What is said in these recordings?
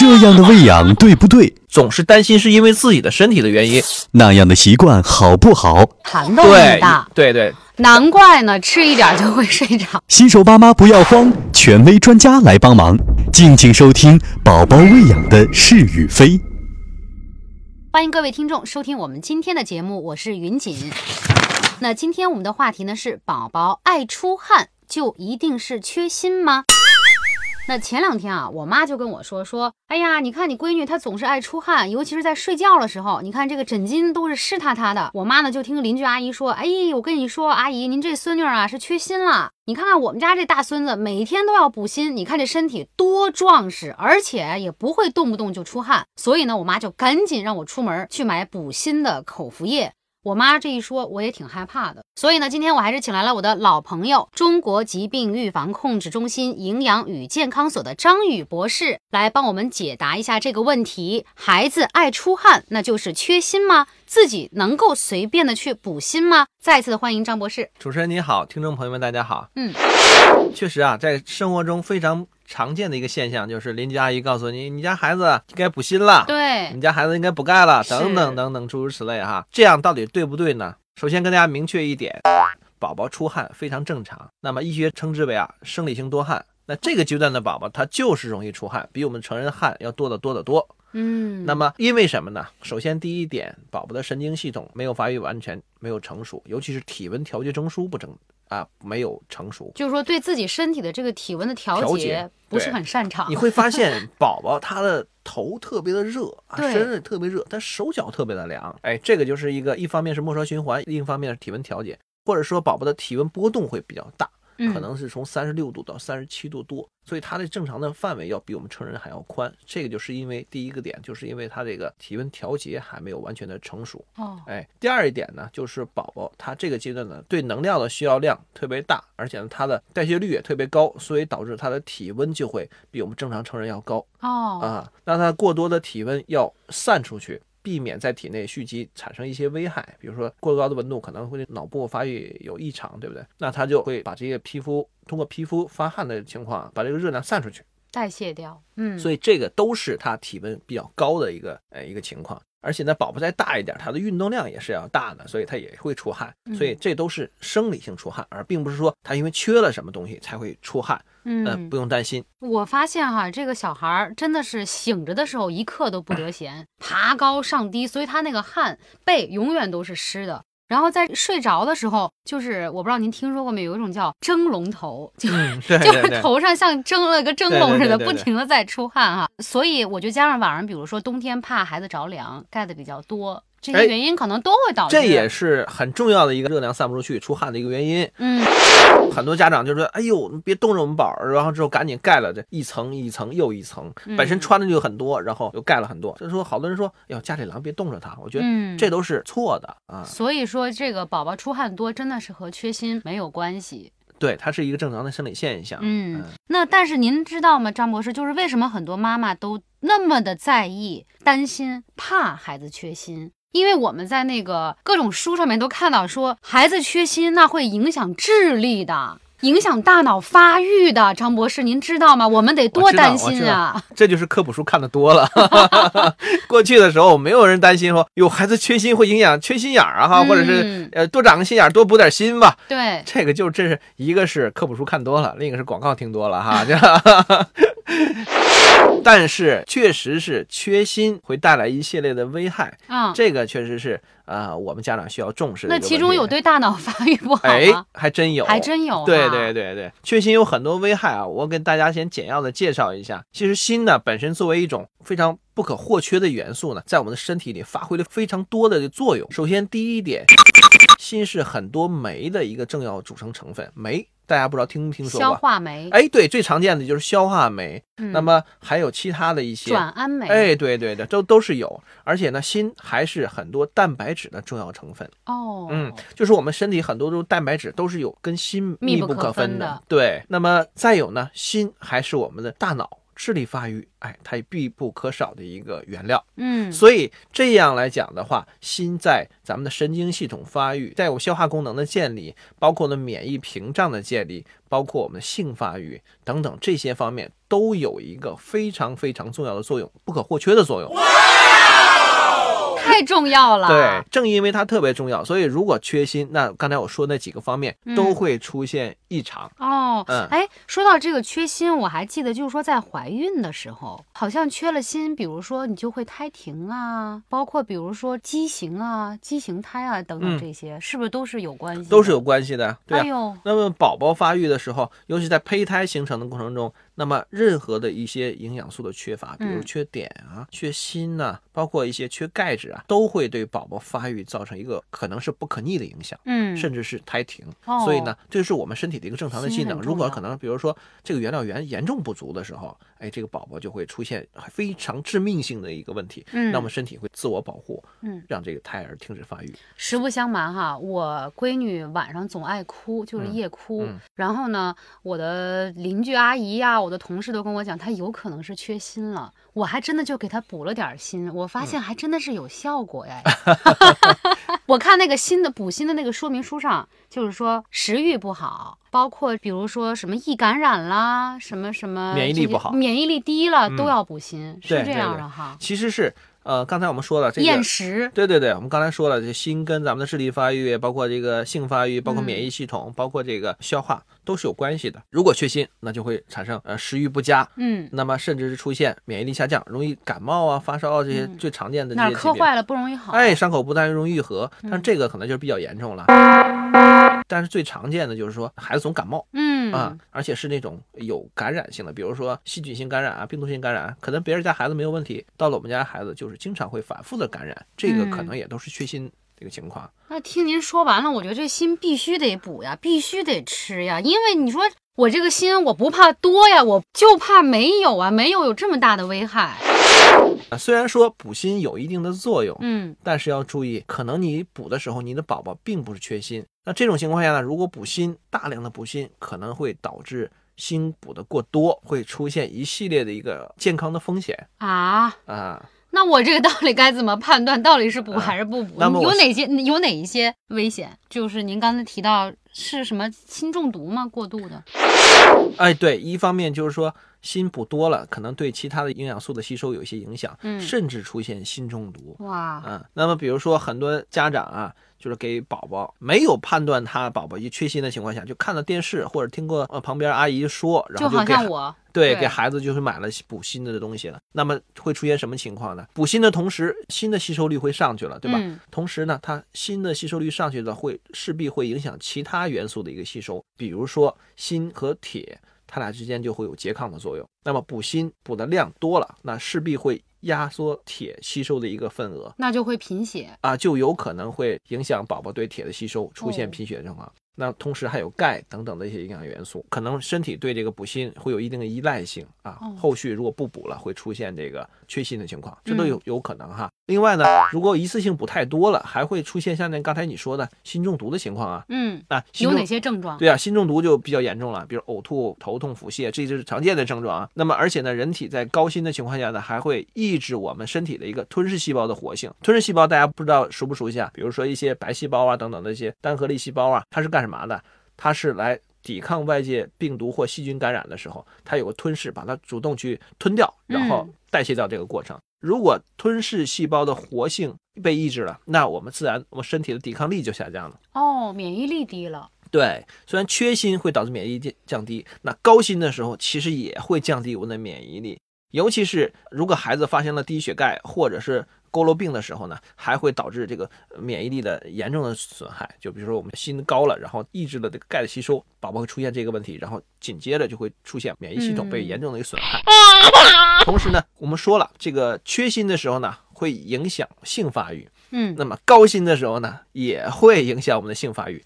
这样的喂养对不对？总是担心是因为自己的身体的原因。那样的习惯好不好？涵洞那么对大，对对，难怪呢，吃一点就会睡着。新手爸妈不要慌，权威专家来帮忙。敬请收听宝宝喂养的是与非。欢迎各位听众收听我们今天的节目，我是云锦。那今天我们的话题呢是：宝宝爱出汗就一定是缺锌吗？那前两天啊，我妈就跟我说说，哎呀，你看你闺女她总是爱出汗，尤其是在睡觉的时候，你看这个枕巾都是湿塌塌的。我妈呢就听邻居阿姨说，哎，我跟你说，阿姨您这孙女啊是缺锌了。你看看我们家这大孙子，每天都要补锌，你看这身体多壮实，而且也不会动不动就出汗。所以呢，我妈就赶紧让我出门去买补锌的口服液。我妈这一说，我也挺害怕的。所以呢，今天我还是请来了我的老朋友，中国疾病预防控制中心营养与健康所的张宇博士，来帮我们解答一下这个问题：孩子爱出汗，那就是缺锌吗？自己能够随便的去补锌吗？再次的欢迎张博士。主持人你好，听众朋友们大家好。嗯，确实啊，在生活中非常常见的一个现象，就是邻居阿姨告诉你，你家孩子应该补锌了，对你，家孩子应该补钙了，等等等等，诸如此类哈。这样到底对不对呢？首先跟大家明确一点，宝宝出汗非常正常，那么医学称之为啊生理性多汗。那这个阶段的宝宝他就是容易出汗，比我们成人汗要多得多得多。嗯，那么因为什么呢？首先第一点，宝宝的神经系统没有发育完全，没有成熟，尤其是体温调节中枢不正啊，没有成熟。就是说对自己身体的这个体温的调节不是很擅长。你会发现宝宝他的头特别的热啊，对身子特别热，但手脚特别的凉。哎，这个就是一个一方面是末梢循环，另一方面是体温调节，或者说宝宝的体温波动会比较大，嗯可能是从三十六度到三十七度多，所以它的正常的范围要比我们成人还要宽。这个就是因为第一个点，就是因为它这个体温调节还没有完全的成熟。哦，哎，第二一点呢，就是宝宝他这个阶段呢，对能量的需要量特别大，而且呢，他的代谢率也特别高，所以导致他的体温就会比我们正常成人要高哦，啊。那他过多的体温要散出去，避免在体内蓄积产生一些危害，比如说过高的温度可能会对脑部发育有异常，对不对？那它就会把这些皮肤通过皮肤发汗的情况，把这个热量散出去。代谢掉。嗯，所以这个都是它体温比较高的一个呃一个情况。而且呢，宝宝再大一点，他的运动量也是要大的，所以他也会出汗。所以这都是生理性出汗，而并不是说他因为缺了什么东西才会出汗。嗯，呃，不用担心。我发现哈，这个小孩儿真的是醒着的时候一刻都不得闲，爬高上低，所以他那个汗背永远都是湿的。然后在睡着的时候，就是我不知道您听说过没有，有一种叫蒸笼头，就嗯，就是头上像蒸了个蒸笼似的，不停的在出汗哈。所以我就加上晚上，比如说冬天怕孩子着凉，盖的比较多，这些哎原因可能都会导致。这也是很重要的一个热量散不出去、出汗的一个原因。嗯，很多家长就说：“哎呦，你别冻着我们宝儿。”然后之后赶紧盖了这一层一层又一层，本身嗯穿的就很多，然后又盖了很多。就是说，好多人说：“哎呦，家里狼别冻着他。”我觉得嗯这都是错的啊。所以说这个宝宝出汗多真的是和缺锌没有关系。对，它是一个正常的生理现象。嗯，那但是您知道吗，张博士，就是为什么很多妈妈都那么的在意、担心、怕孩子缺锌？因为我们在那个各种书上面都看到说，孩子缺锌那会影响智力的，影响大脑发育的。张博士，您知道吗？我们得多担心啊！这就是科普书看的多了。过去的时候，没有人担心说有孩子缺锌会影响缺心眼儿啊，哈，或者是嗯呃多长个心眼儿，多补点锌吧。对，这个就这是一个是科普书看多了，另一个是广告听多了哈。这 但是确实是缺锌会带来一系列的危害，啊、这个确实是啊、呃我们家长需要重视的那。其中有对大脑发育不好哎？，还真有，还真有哈对对对对，缺锌有很多危害啊，我给大家先简要的介绍一下。其实锌呢本身作为一种非常不可或缺的元素呢，在我们的身体里发挥了非常多的作用。首先第一点，锌是很多酶的一个重要组成成分，酶大家不知道听没听说过消过？化酶，哎，对，最常见的就是消化酶，嗯那么还有其他的一些。转氨酶，哎，对对对，都都是有，而且呢，锌还是很多蛋白质的重要成分。哦，嗯，就是我们身体很多都蛋白质都是有跟锌密不不可可分的的。对，那么再有呢，锌还是我们的大脑智力发育，哎，它也必不可少的一个原料。嗯，所以这样来讲的话，锌在咱们的神经系统发育，在我消化功能的建立，包括呢免疫屏障的建立，包括我们的性发育等等这些方面，都有一个非常非常重要的作用，不可或缺的作用。太重要了。对，正因为它特别重要，所以如果缺锌，那刚才我说那几个方面嗯都会出现异常。哦，嗯哎，说到这个缺锌，我还记得就是说在怀孕的时候，好像缺了锌，比如说你就会胎停啊，包括比如说畸形啊、畸形胎啊等等嗯这些，是不是都是有关系？都是有关系的，对啊。哎呦，那么宝宝发育的时候，尤其在胚胎形成的过程中，那么任何的一些营养素的缺乏，比如嗯缺碘啊、缺锌呐、包括一些缺钙质啊，都会对宝宝发育造成一个可能是不可逆的影响。嗯，甚至是胎停，哦所以呢，这是我们身体的一个正常的机能。如果可能，比如说这个原料源严重不足的时候，哎，这个宝宝就会出现非常致命性的一个问题。嗯那么身体会自我保护，嗯，让这个胎儿停止发育。实不相瞒哈，我闺女晚上总爱哭，就是嗯夜哭。嗯然后呢，我的邻居阿姨呀、我的同事都跟我讲，她有可能是缺锌了。我还真的就给她补了点锌，我发嗯现还真的是有效果呀。我看那个新的补锌的那个说明书上，就是说食欲不好，包括比如说什么易感染啦，什么什么免疫力不好免疫力低了、嗯都要补锌，是这样的哈。其实是呃，刚才我们说了这个厌食，对对对，我们刚才说了，这心跟咱们的智力发育，包括这个性发育，包括嗯免疫系统，包括这个消化，都是有关系的。如果缺锌，那就会产生呃食欲不佳，嗯，那么甚至是出现免疫力下降，容易感冒啊、发烧啊这些嗯最常见的这哪些疾病。儿磕坏了不容易好。哎，伤口不但容易愈合，但这个可能就是比较严重了。但是最常见的就是说孩子总感冒。嗯啊，而且是那种有感染性的，比如说细菌性感染啊、病毒性感染，可能别人家孩子没有问题，到了我们家孩子就是经常会反复的感染，这个可嗯能也都是缺锌这个情况。那听您说完了，我觉得这锌必须得补呀，必须得吃呀，因为你说我这个锌我不怕多呀，我就怕没有啊，没有有这么大的危害。啊，虽然说补锌有一定的作用，嗯但是要注意，可能你补的时候，你的宝宝并不是缺锌。那这种情况下呢，如果补锌大量的补锌，可能会导致锌补的过多，会出现一系列的一个健康的风险啊，啊。那我这个到底该怎么判断？到底是补还是不补？有哪些有哪一些危险？就是您刚才提到是什么锌中毒吗？过度的？哎，对，一方面就是说锌补多了，可能对其他的营养素的吸收有一些影响，嗯甚至出现锌中毒。哇，嗯，那么比如说很多家长啊，就是给宝宝没有判断他宝宝一缺锌的情况下，就看了电视或者听过呃旁边阿姨说，然后就给对对给孩子就是买了补锌的东西了。那么会出现什么情况呢？补锌的同时，锌的吸收率会上去了，对吧？嗯同时呢，它锌的吸收率上去了，会势必会影响其他元素的一个吸收，比如说锌和铁，它俩之间就会有拮抗的作用。那么补锌补的量多了，那势必会压缩铁吸收的一个份额那就会贫血。啊，就有可能会影响宝宝对铁的吸收，出现哦贫血状况。那同时还有钙等等的一些营养元素，可能身体对这个补锌会有一定的依赖性啊哦。后续如果不补了，会出现这个缺锌的情况，这都嗯有有可能哈。另外呢，如果一次性补太多了，还会出现像那刚才你说的锌中毒的情况啊。嗯，那有哪些症状？对啊，锌中毒就比较严重了，比如呕吐、头痛、腹泻，这就是常见的症状啊。那么，而且呢，人体在高锌的情况下呢，还会抑制我们身体的一个吞噬细胞的活性。吞噬细胞大家不知道熟不熟悉啊？比如说一些白细胞啊等等的一些单核粒细胞啊，它是干什么的？它是来抵抗外界病毒或细菌感染的时候，它有个吞噬，把它主动去吞掉，然后嗯代谢掉这个过程。如果吞噬细胞的活性被抑制了，那我们自然我们身体的抵抗力就下降了。哦，免疫力低了。对，虽然缺锌会导致免疫力降低，那高锌的时候其实也会降低我们的免疫力，尤其是如果孩子发生了低血钙或者是佝偻病的时候呢，还会导致这个免疫力的严重的损害。就比如说我们锌高了，然后抑制了这个钙的吸收，宝宝会出现这个问题，然后紧接着就会出现免疫系统被嗯严重的一个损害。同时呢，我们说了，这个缺锌的时候呢，会影响性发育。嗯，那么高锌的时候呢，也会影响我们的性发育。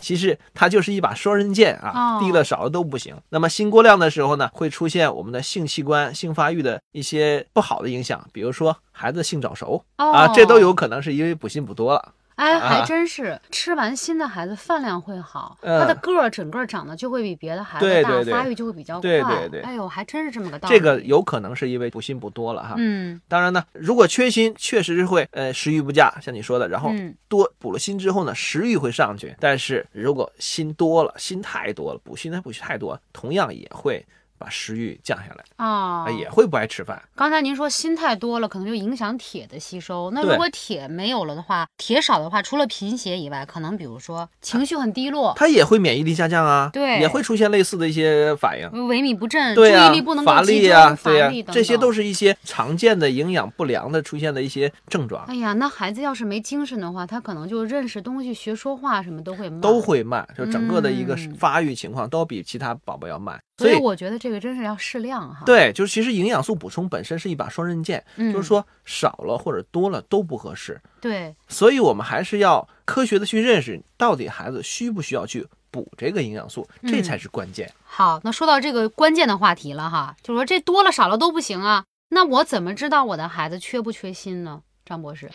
其实它就是一把双刃剑啊，哦低了少了都不行。那么锌过量的时候呢，会出现我们的性器官、性发育的一些不好的影响，比如说孩子性早熟、啊，这都有可能是因为补锌补多了。哎，还啊真是，吃完新的孩子饭量会好，嗯他的个儿整个长得就会比别的孩子大，对对对发育就会比较快。对对对哎呦，还真是这么个道理。这个有可能是因为补锌补多了哈。嗯当然呢，如果缺锌，确实是会呃食欲不佳，像你说的，然后嗯多补了锌之后呢，食欲会上去。但是如果锌多了，锌太多了，补锌它补锌太多，同样也会把食欲降下来，啊啊，也会不爱吃饭。刚才您说锌太多了，可能就影响铁的吸收。那如果铁没有了的话，铁少的话，除了贫血以外，可能比如说情绪很低落，它也会免疫力下降啊，对也会出现类似的一些反应。萎靡不振，对啊、注意力不能够乏力啊，对呀、乏力等等这些都是一些常见的营养不良的出现的一些症状，哎呀，那孩子要是没精神的话，他可能就认识东西、学说话什么都会慢，都。会慢，就整个的一个嗯发育情况都比其他宝宝要慢。所以所以，我觉得这个真是要适量哈。，对，就是其实营养素补充本身是一把双刃剑，嗯，就是说少了或者多了都不合适。对，所以我们还是要科学的去认识到底孩子需不需要去补这个营养素，这嗯才是关键。好，那说到这个关键的话题了哈，就是说这多了少了都不行啊。那我怎么知道我的孩子缺不缺锌呢？张博士，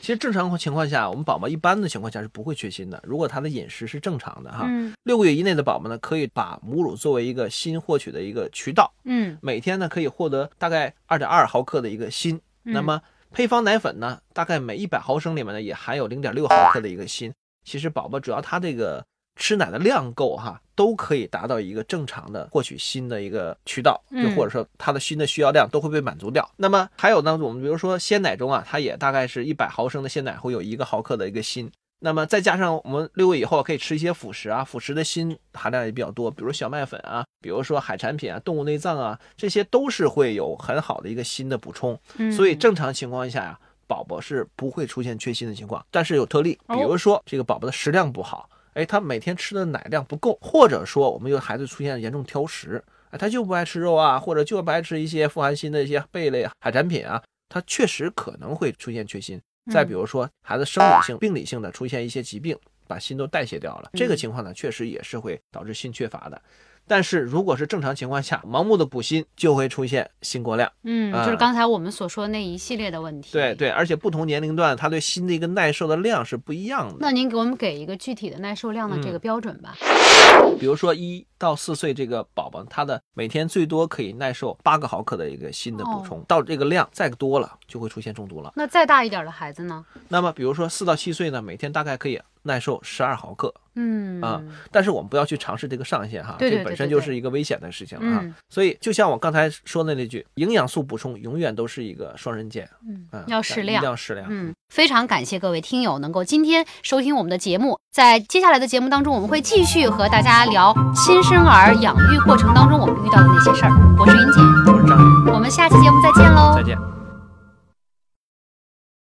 其实正常情况下，我们宝宝一般的情况下是不会缺锌的。如果他的饮食是正常的哈，嗯六个月以内的宝宝呢，可以把母乳作为一个锌获取的一个渠道，嗯，每天呢可以获得大概二点二毫克的一个锌。嗯那么配方奶粉呢，大概每一百毫升里面呢也含有零点六毫克的一个锌。其实宝宝主要他这个吃奶的量够哈，都可以达到一个正常的获取锌的一个渠道，就嗯或者说它的锌的需要量都会被满足掉。那么还有呢，我们比如说鲜奶中啊，它也大概是一百毫升的鲜奶会有一个毫克的一个锌。那么再加上我们六个月以后可以吃一些辅食啊，辅食的锌含量也比较多，比如小麦粉啊，比如说海产品啊、动物内脏啊，这些都是会有很好的一个锌的补充。嗯所以正常情况下呀、宝宝是不会出现缺锌的情况，但是有特例，哦比如说这个宝宝的食量不好，哎，他每天吃的奶量不够，或者说我们有孩子出现严重挑食，哎，他就不爱吃肉啊，或者就不爱吃一些富含锌的一些贝类、海产品啊，他确实可能会出现缺锌。再比如说孩子生理性、病理性的出现一些疾病，把锌都代谢掉了，这个情况呢，确实也是会导致锌缺乏的。但是如果是正常情况下，盲目的补锌就会出现锌过量。嗯，啊就是刚才我们所说的那一系列的问题。对。对，而且不同年龄段，他对锌的一个耐受的量是不一样的。那您给我们给一个具体的耐受量的这嗯个标准吧。比如说一到四岁这个宝宝，他的每天最多可以耐受八个毫克的一个锌的补充，到这个量再多了就会出现中毒了。那再大一点的孩子呢？那么比如说四到七岁呢，每天大概可以耐受十二毫克，嗯啊但是我们不要去尝试这个上限哈，对对这本身就是一个危险的事情了哈。嗯所以就像我刚才说的那句，营养素补充永远都是一个双刃剑，嗯嗯，要适量一定要适量。嗯，非常感谢各位听友能够今天收听我们的节目。在接下来的节目当中，我们会继续和大家聊新生儿养育过程当中我们遇到的那些事儿。我是云锦，我是张宇，我们下期节目再见喽，再见。